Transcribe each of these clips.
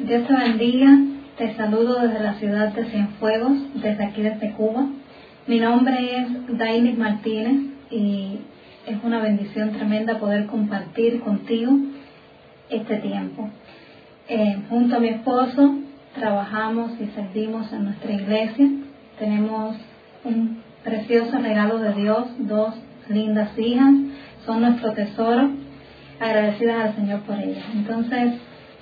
Dios te bendiga. Te saludo desde la ciudad de Cienfuegos, desde aquí desde Cuba. Mi nombre es Daini Martínez y es una bendición tremenda poder compartir contigo este tiempo. Eh, junto a mi esposo trabajamos y servimos en nuestra iglesia. Tenemos un precioso regalo de Dios, dos lindas hijas, son nuestro tesoro, agradecidas al Señor por ellas. Entonces,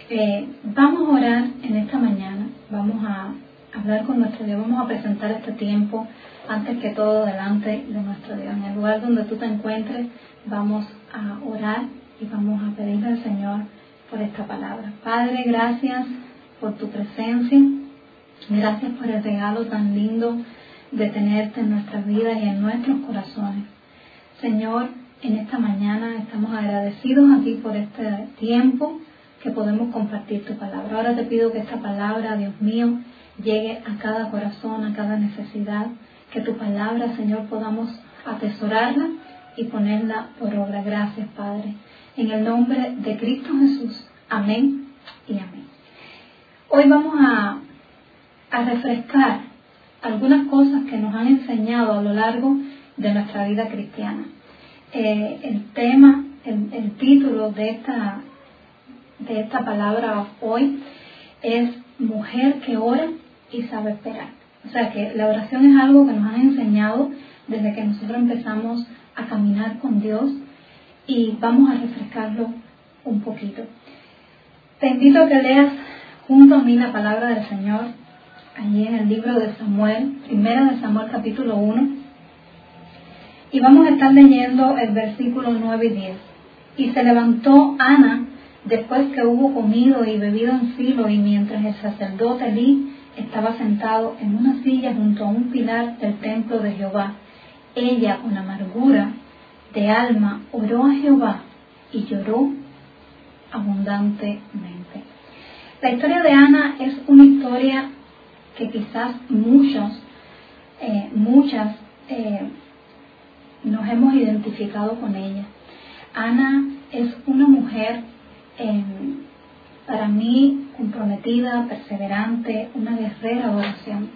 eh, vamos a orar en esta mañana, vamos a hablar con nuestro Dios, vamos a presentar este tiempo antes que todo delante de nuestro Dios. En el lugar donde tú te encuentres, vamos a orar y vamos a pedirle al Señor por esta palabra. Padre, gracias por tu presencia, gracias por el regalo tan lindo de tenerte en nuestras vidas y en nuestros corazones. Señor, en esta mañana estamos agradecidos a ti por este tiempo que podemos compartir tu palabra. Ahora te pido que esta palabra, Dios mío, llegue a cada corazón, a cada necesidad, que tu palabra, Señor, podamos atesorarla y ponerla por obra. Gracias, Padre. En el nombre de Cristo Jesús. Amén y amén. Hoy vamos a, a refrescar algunas cosas que nos han enseñado a lo largo de nuestra vida cristiana. Eh, el tema, el, el, título de esta, de esta palabra hoy es Mujer que ora y sabe esperar. O sea que la oración es algo que nos han enseñado desde que nosotros empezamos a caminar con Dios y vamos a refrescarlo un poquito. Te invito a que leas junto a mí la palabra del Señor allí en el libro de Samuel, primera de Samuel capítulo 1, y vamos a estar leyendo el versículo 9 y 10. Y se levantó Ana después que hubo comido y bebido en filo y mientras el sacerdote Elí estaba sentado en una silla junto a un pilar del templo de Jehová. Ella, con amargura de alma, oró a Jehová y lloró abundantemente. La historia de Ana es una historia que quizás muchos, eh, muchas eh, nos hemos identificado con ella. Ana es una mujer eh, para mí comprometida, perseverante, una guerrera de oración.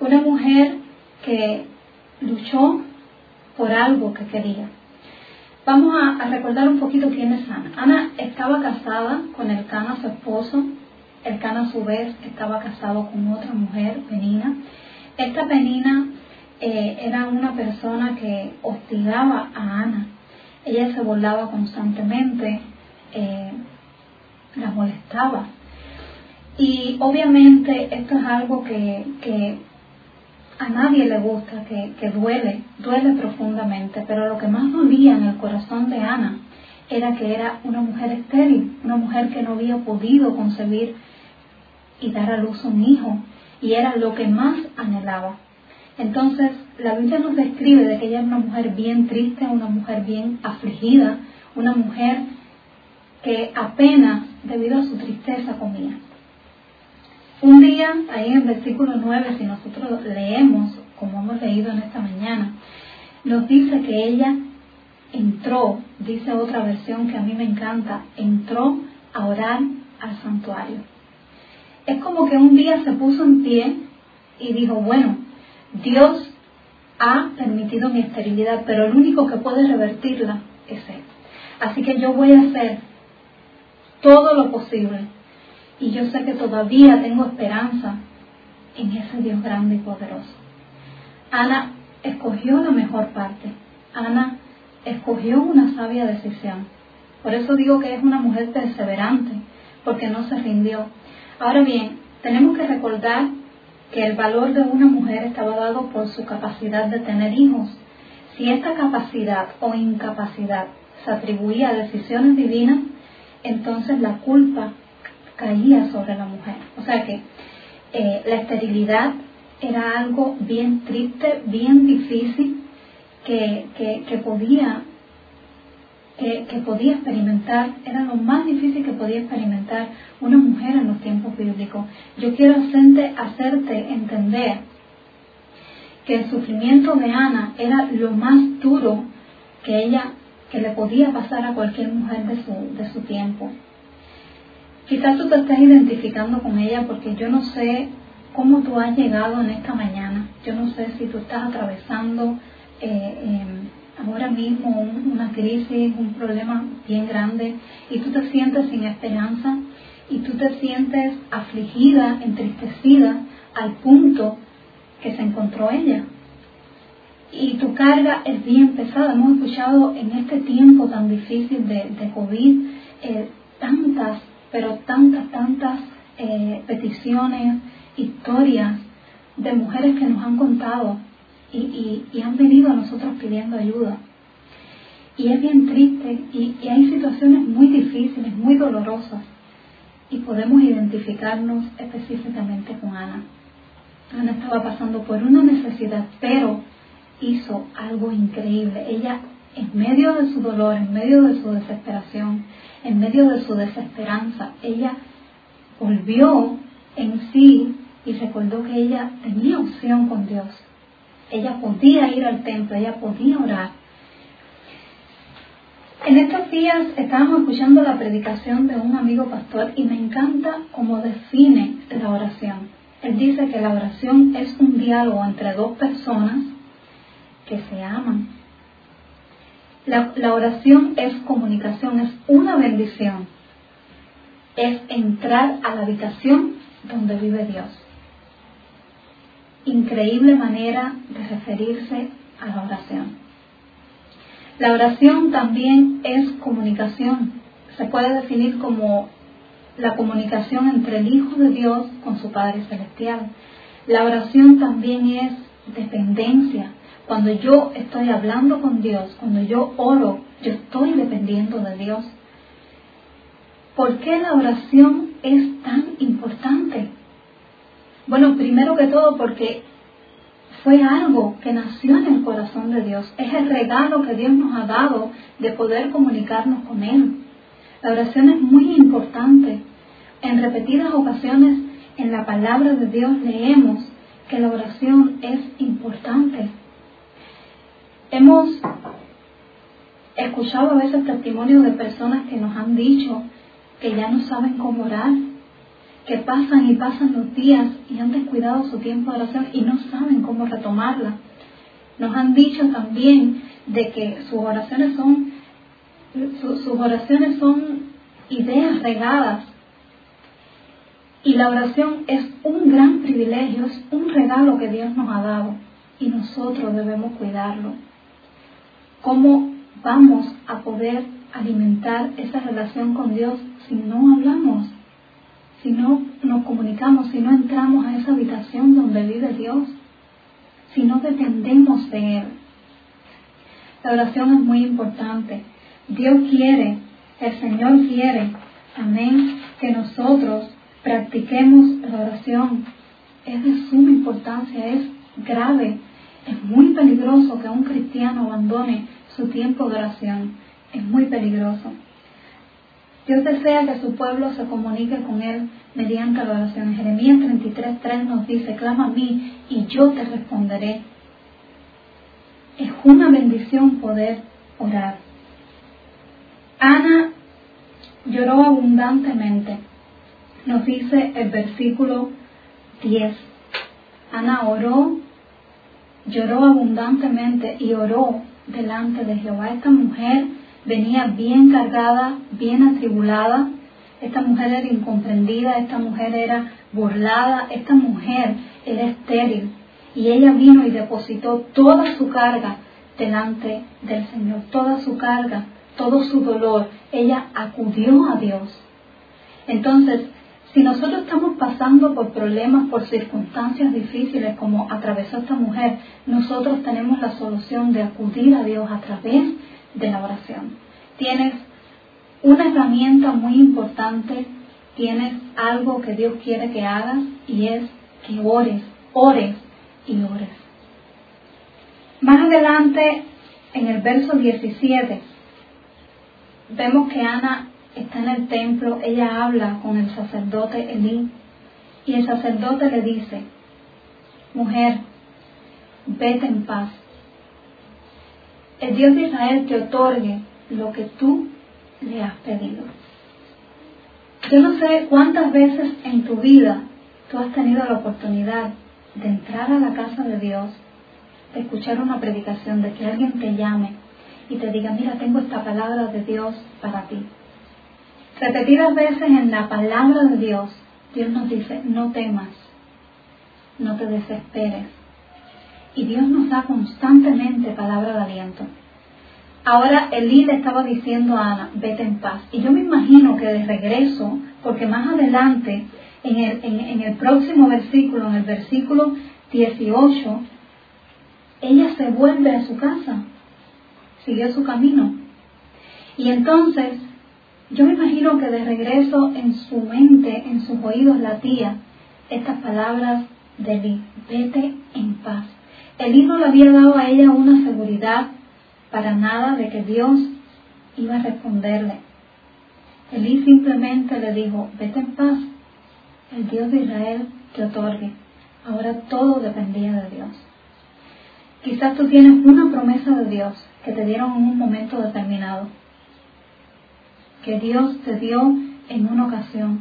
Una mujer que luchó por algo que quería. Vamos a, recordar un poquito quién es Ana. Ana estaba casada con el Cana, su esposo. El Cana a su vez estaba casado con otra mujer, Penina. Esta Penina eh, era una persona que hostigaba a Ana. Ella se volaba constantemente, eh, molestaba. Y obviamente esto es algo que, a nadie le gusta, que, que, duele, duele profundamente, pero lo que más dolía en el corazón de Ana era que era una mujer estéril, una mujer que no había podido concebir y dar a luz un hijo, y era lo que más anhelaba. Entonces, la Biblia nos describe de que ella era una mujer bien triste, una mujer bien afligida, una mujer que apenas, debido a su tristeza, comía. Un día, ahí en el versículo 9, si nosotros leemos, como hemos leído en esta mañana, nos dice que ella entró, dice otra versión que a mí me encanta, entró a orar al santuario. Es como que un día se puso en pie y dijo, bueno, Dios ha permitido mi esterilidad, pero el único que puede revertirla es Él. Así que yo voy a hacer todo lo posible. Y yo sé que todavía tengo esperanza en ese Dios grande y poderoso. Ana escogió la mejor parte. Ana escogió una sabia decisión. Por eso digo que es una mujer perseverante, porque no se rindió. Ahora bien, tenemos que recordar que el valor de una mujer estaba dado por su capacidad de tener hijos. Si esta capacidad o incapacidad se atribuía a decisiones divinas, entonces la culpa caía sobre la mujer. O sea que eh, la esterilidad era algo bien triste, bien difícil, que, que, podía que, que, podía experimentar, era lo más difícil que podía experimentar una mujer en los tiempos bíblicos. Yo quiero hacerte, hacerte entender que el sufrimiento de Ana era lo más duro que ella, que le podía pasar a cualquier mujer de su, de su tiempo. Quizás tú te estés identificando con ella porque yo no sé cómo tú has llegado en esta mañana. Yo no sé si tú estás atravesando eh, em, ahora mismo una crisis, un problema bien grande y tú te sientes sin esperanza y tú te sientes afligida, entristecida al punto que se encontró ella. Y tu carga es bien pesada. Hemos escuchado en este tiempo tan difícil de, COVID eh, tantas pero tantas, tantas eh, peticiones, historias de mujeres que nos han contado y, han venido a nosotros pidiendo ayuda. Y es bien triste y, y hay situaciones muy difíciles, muy dolorosas y podemos identificarnos específicamente con Ana. Ana estaba pasando por una necesidad, pero hizo algo increíble. Ella, en medio de su dolor, en medio de su desesperación, en medio de su desesperanza, ella volvió en sí y recordó que ella tenía opción con Dios. Ella podía ir al templo, ella podía orar. En estos días estábamos escuchando la predicación de un amigo pastor y me encanta cómo define la oración. Él dice que la oración es un diálogo entre dos personas que se aman, la, oración es comunicación, es una bendición. Es entrar a la habitación donde vive Dios. Increíble manera de referirse a la oración. La oración también es comunicación. Se puede definir como la comunicación entre el Hijo de Dios con su Padre Celestial. La oración también es dependencia, cuando yo estoy hablando con Dios, cuando yo oro, yo estoy dependiendo de Dios. ¿Por qué la oración es tan importante? Bueno, primero que todo porque fue algo que nació en el corazón de Dios. Es el regalo que Dios nos ha dado de poder comunicarnos con Él. La oración es muy importante. En repetidas ocasiones en la palabra de Dios leemos que la oración es importante. Hemos escuchado a veces testimonios de personas que nos han dicho que ya no saben cómo orar, que pasan y pasan los días y han descuidado su tiempo de oración y no saben cómo retomarla. Nos han dicho también de que sus oraciones son sus oraciones son ideas regadas y la oración es un gran privilegio, es un regalo que Dios nos ha dado y nosotros debemos cuidarlo. ¿Cómo vamos a poder alimentar esa relación con Dios si no hablamos? Si no nos comunicamos, si no entramos a esa habitación donde vive Dios, si no dependemos de Él. La oración es muy importante. Dios quiere, el Señor quiere, amén, que nosotros practiquemos la oración. Es de suma importancia, es grave, es muy peligroso que un cristiano abandone su tiempo de oración. Es muy peligroso. Dios desea que su pueblo se comunique con Él mediante la oración. Jeremías 33.3 nos dice, clama a mí y yo te responderé. Es una bendición poder orar. Ana lloró abundantemente. Nos dice el versículo 10. Ana oró, lloró abundantemente y oró delante de Jehová. Esta mujer venía bien cargada, bien atribulada. Esta mujer era incomprendida, esta mujer era burlada, esta mujer era estéril. Y ella vino y depositó toda su carga delante del Señor, toda su carga, todo su dolor. Ella acudió a Dios. Entonces, si nosotros estamos pasando por problemas, por circunstancias difíciles como atravesó esta mujer, nosotros tenemos la solución de acudir a Dios a través de la oración. Tienes una herramienta muy importante, tienes algo que Dios quiere que hagas y es que ores, ores y ores. Más adelante, en el verso 17, vemos que Ana está en el templo, ella habla con el sacerdote Elí y el sacerdote le dice, mujer, vete en paz. El Dios de Israel te otorgue lo que tú le has pedido. Yo no sé cuántas veces en tu vida tú has tenido la oportunidad de entrar a la casa de Dios, de escuchar una predicación, de que alguien te llame y te diga, mira, tengo esta palabra de Dios para ti. Repetidas veces en la palabra de Dios, Dios nos dice, no temas, no te desesperes. Y Dios nos da constantemente palabra de aliento. Ahora Elí le estaba diciendo a Ana, vete en paz. Y yo me imagino que de regreso, porque más adelante, en el, en el próximo versículo, en el versículo 18, ella se vuelve a su casa, siguió su camino. Y entonces, yo me imagino que de regreso en su mente, en sus oídos latía estas palabras de Elí, vete en paz. El no le había dado a ella una seguridad para nada de que Dios iba a responderle. Elí simplemente le dijo, vete en paz, el Dios de Israel te otorgue. Ahora todo dependía de Dios. Quizás tú tienes una promesa de Dios que te dieron en un momento determinado, que Dios te dio en una ocasión.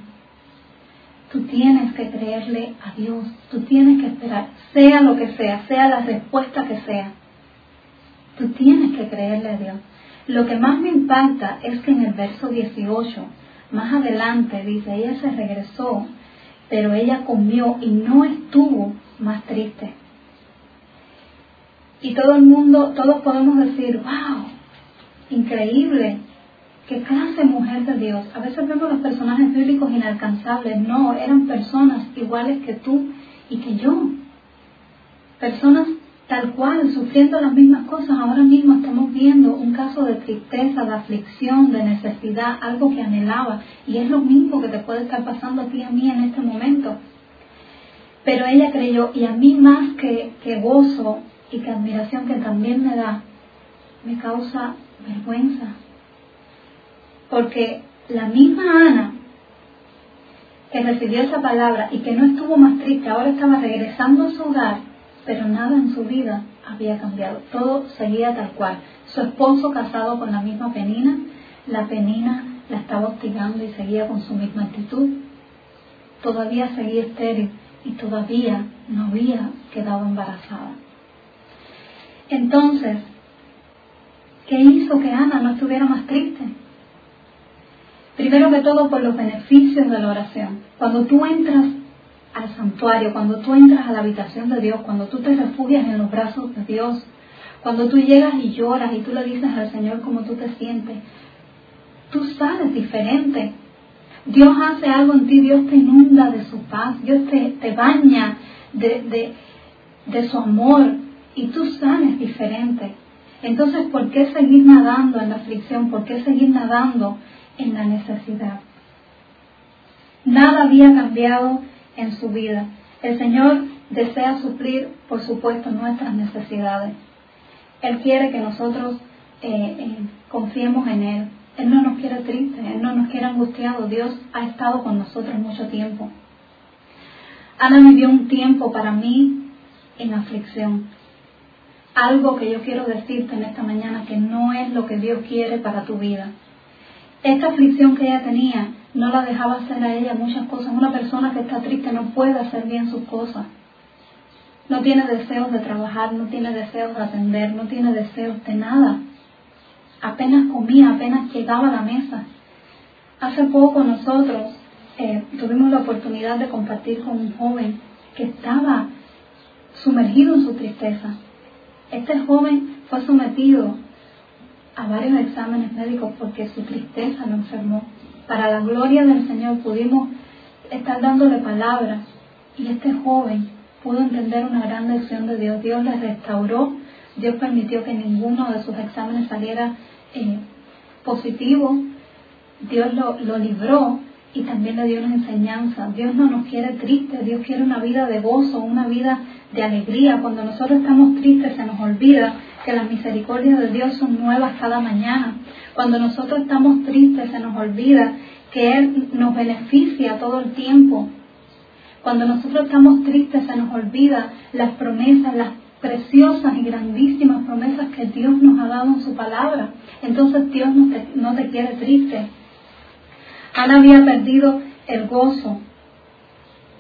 Tú tienes que creerle a Dios, tú tienes que esperar, sea lo que sea, sea la respuesta que sea. Tú tienes que creerle a Dios. Lo que más me impacta es que en el verso 18, más adelante, dice, ella se regresó, pero ella comió y no estuvo más triste. Y todo el mundo, todos podemos decir, wow, increíble, qué clase de mujer de Dios. A veces vemos los personajes bíblicos inalcanzables, no, eran personas iguales que tú y que yo. Personas tal cual, sufriendo las mismas cosas. Ahora mismo estamos viendo un caso de tristeza, de aflicción, de necesidad, algo que anhelaba. Y es lo mismo que te puede estar pasando a ti y a mí en este momento. Pero ella creyó, y a mí más que, que gozo y que admiración que también me da, me causa vergüenza. Porque la misma Ana que recibió esa palabra y que no estuvo más triste, ahora estaba regresando a su hogar pero nada en su vida había cambiado, todo seguía tal cual. Su esposo casado con la misma penina, la penina la estaba hostigando y seguía con su misma actitud. Todavía seguía estéril y todavía no había quedado embarazada. Entonces, ¿qué hizo que Ana no estuviera más triste? Primero que todo por los beneficios de la oración. Cuando tú entras al santuario, cuando tú entras a la habitación de Dios, cuando tú te refugias en los brazos de Dios, cuando tú llegas y lloras y tú le dices al Señor cómo tú te sientes, tú sales diferente. Dios hace algo en ti, Dios te inunda de su paz, Dios te, baña de, de su amor y tú sales diferente. Entonces, ¿por qué seguir nadando en la aflicción? ¿Por qué seguir nadando en la necesidad? Nada había cambiado en su vida. El Señor desea suplir, por supuesto, nuestras necesidades. Él quiere que nosotros eh, eh, confiemos en Él. Él no nos quiere triste, Él no nos quiere angustiados. Dios ha estado con nosotros mucho tiempo. Ana vivió un tiempo para mí en aflicción. Algo que yo quiero decirte en esta mañana que no es lo que Dios quiere para tu vida. Esta aflicción que ella tenía no la dejaba hacer a ella muchas cosas. Una persona que está triste no puede hacer bien sus cosas. No tiene deseos de trabajar, no tiene deseos de atender, no tiene deseos de nada. Apenas comía, apenas llegaba a la mesa. Hace poco nosotros eh, tuvimos la oportunidad de compartir con un joven que estaba sumergido en su tristeza. Este joven fue sometido a varios exámenes médicos porque su tristeza lo enfermó para la gloria del Señor pudimos estar dándole palabras y este joven pudo entender una gran lección de Dios. Dios le restauró, Dios permitió que ninguno de sus exámenes saliera eh, positivo, Dios lo, lo libró y también le dio una enseñanza. Dios no nos quiere tristes, Dios quiere una vida de gozo, una vida de alegría. Cuando nosotros estamos tristes se nos olvida que las misericordias de Dios son nuevas cada mañana. Cuando nosotros estamos tristes se nos olvida que Él nos beneficia todo el tiempo. Cuando nosotros estamos tristes se nos olvida las promesas, las preciosas y grandísimas promesas que Dios nos ha dado en su palabra. Entonces Dios no te, no te quiere triste. Ana había perdido el gozo,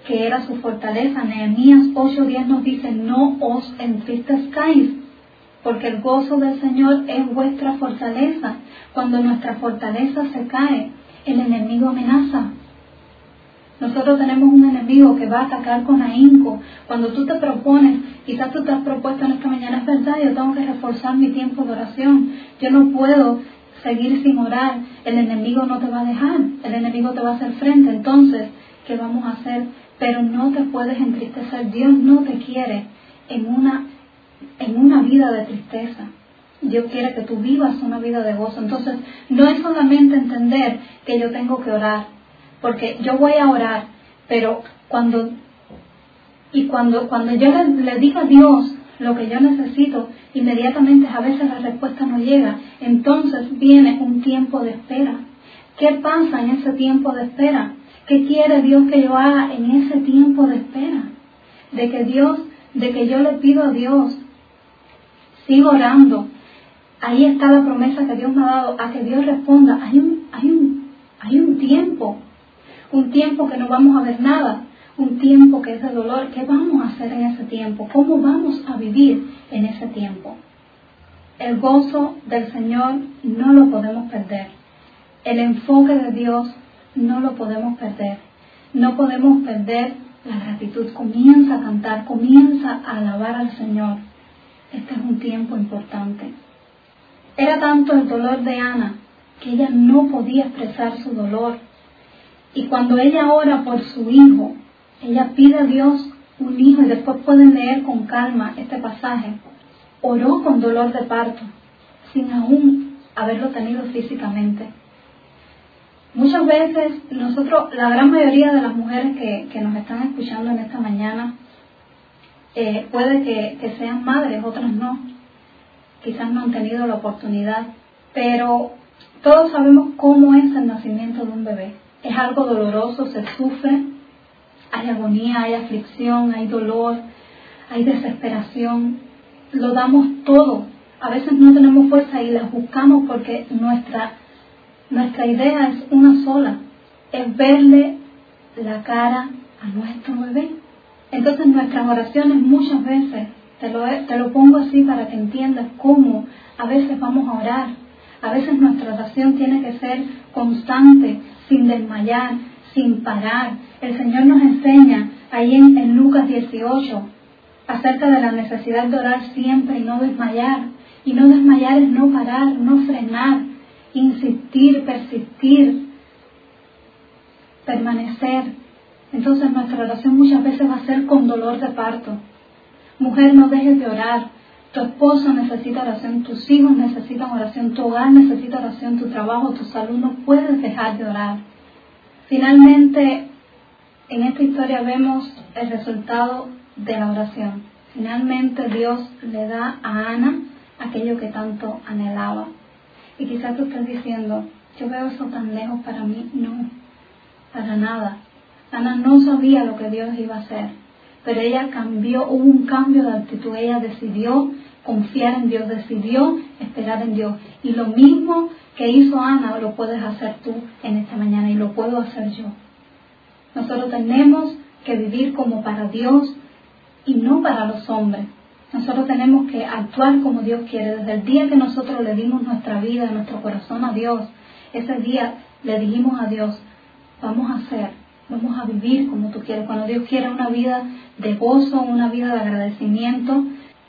que era su fortaleza. Nehemías 8:10 nos dice, no os entristezcáis, porque el gozo del Señor es vuestra fortaleza. Cuando nuestra fortaleza se cae, el enemigo amenaza. Nosotros tenemos un enemigo que va a atacar con ahínco. Cuando tú te propones, quizás tú te has propuesto en esta mañana, es verdad, yo tengo que reforzar mi tiempo de oración. Yo no puedo seguir sin orar. El enemigo no te va a dejar, el enemigo te va a hacer frente. Entonces, ¿qué vamos a hacer? Pero no te puedes entristecer. Dios no te quiere en una, en una vida de tristeza. Dios quiere que tú vivas una vida de gozo. Entonces, no es solamente entender que yo tengo que orar, porque yo voy a orar, pero cuando y cuando cuando yo le, le digo a Dios lo que yo necesito, inmediatamente a veces la respuesta no llega. Entonces viene un tiempo de espera. ¿Qué pasa en ese tiempo de espera? ¿Qué quiere Dios que yo haga en ese tiempo de espera? De que Dios, de que yo le pido a Dios, sigo orando. Ahí está la promesa que Dios me ha dado, a que Dios responda. Hay un, hay un, hay un tiempo, un tiempo que no vamos a ver nada, un tiempo que es de dolor. ¿Qué vamos a hacer en ese tiempo? ¿Cómo vamos a vivir en ese tiempo? El gozo del Señor no lo podemos perder. El enfoque de Dios no lo podemos perder. No podemos perder la gratitud. Comienza a cantar, comienza a alabar al Señor. Este es un tiempo importante. Era tanto el dolor de Ana que ella no podía expresar su dolor. Y cuando ella ora por su hijo, ella pide a Dios un hijo y después pueden leer con calma este pasaje. Oró con dolor de parto, sin aún haberlo tenido físicamente. Muchas veces nosotros, la gran mayoría de las mujeres que, nos están escuchando en esta mañana, eh, puede que, sean madres, otras no. Quizás no han tenido la oportunidad, pero todos sabemos cómo es el nacimiento de un bebé. Es algo doloroso, se sufre, hay agonía, hay aflicción, hay dolor, hay desesperación. Lo damos todo. A veces no tenemos fuerza y las buscamos porque nuestra, nuestra idea es una sola, es verle la cara a nuestro bebé. Entonces nuestras oraciones muchas veces, te lo, te lo pongo así para que entiendas cómo a veces vamos a orar. A veces nuestra oración tiene que ser constante, sin desmayar, sin parar. El Señor nos enseña ahí en, Lucas 18 acerca de la necesidad de orar siempre y no desmayar. Y no desmayar es no parar, no frenar, insistir, persistir, permanecer. Entonces nuestra oración muchas veces va a ser con dolor de parto. Mujer, no dejes de orar. Tu esposo necesita oración, tus hijos necesitan oración, tu hogar necesita oración, tu trabajo, tu salud. No puedes dejar de orar. Finalmente, en esta historia vemos el resultado de la oración. Finalmente Dios le da a Ana aquello que tanto anhelaba. Y quizás tú estés diciendo, yo veo eso tan lejos para mí. No, para nada. Ana no sabía lo que Dios iba a hacer, pero ella cambió, hubo un cambio de actitud. Ella decidió confiar en Dios, decidió esperar en Dios. Y lo mismo que hizo Ana lo puedes hacer tú en esta mañana y lo puedo hacer yo. Nosotros tenemos que vivir como para Dios y no para los hombres. Nosotros tenemos que actuar como Dios quiere. Desde el día que nosotros le dimos nuestra vida, nuestro corazón a Dios, ese día le dijimos a Dios, vamos a hacer, vamos a vivir como tú quieres. Cuando Dios quiere una vida de gozo, una vida de agradecimiento,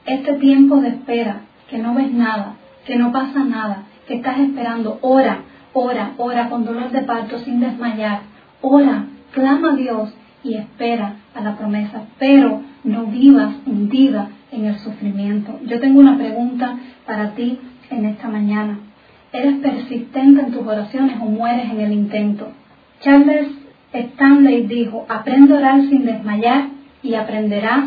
este tiempo de espera, que no ves nada, que no pasa nada, que estás esperando, ora, ora, ora con dolor de parto sin desmayar, ora, clama a Dios y espera a la promesa, pero no vivas hundida en el sufrimiento. Yo tengo una pregunta para ti en esta mañana. ¿Eres persistente en tus oraciones o mueres en el intento? Charles Stanley dijo, aprende a orar sin desmayar y aprenderás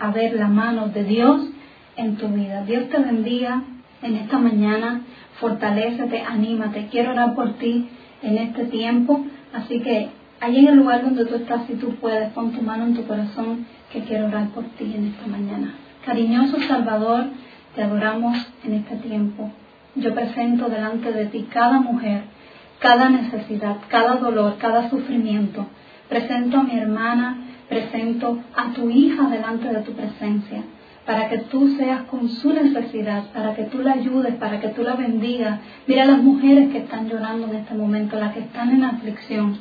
a ver la mano de Dios en tu vida. Dios te bendiga en esta mañana fortalécete, anímate. Quiero orar por ti en este tiempo. Así que ahí en el lugar donde tú estás, si tú puedes, pon tu mano en tu corazón, que quiero orar por ti en esta mañana. Cariñoso Salvador, te adoramos en este tiempo. Yo presento delante de ti cada mujer cada necesidad, cada dolor, cada sufrimiento. Presento a mi hermana, presento a tu hija delante de tu presencia, para que tú seas con su necesidad, para que tú la ayudes, para que tú la bendigas. Mira las mujeres que están llorando en este momento, las que están en aflicción.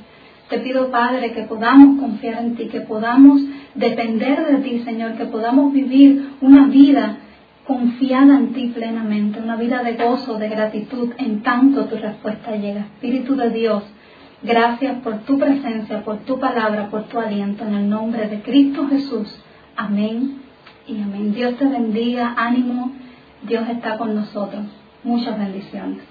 Te pido, Padre, que podamos confiar en ti, que podamos depender de ti, Señor, que podamos vivir una vida confiada en ti plenamente, una vida de gozo, de gratitud, en tanto tu respuesta llega. Espíritu de Dios, gracias por tu presencia, por tu palabra, por tu aliento, en el nombre de Cristo Jesús. Amén y amén. Dios te bendiga, ánimo, Dios está con nosotros. Muchas bendiciones.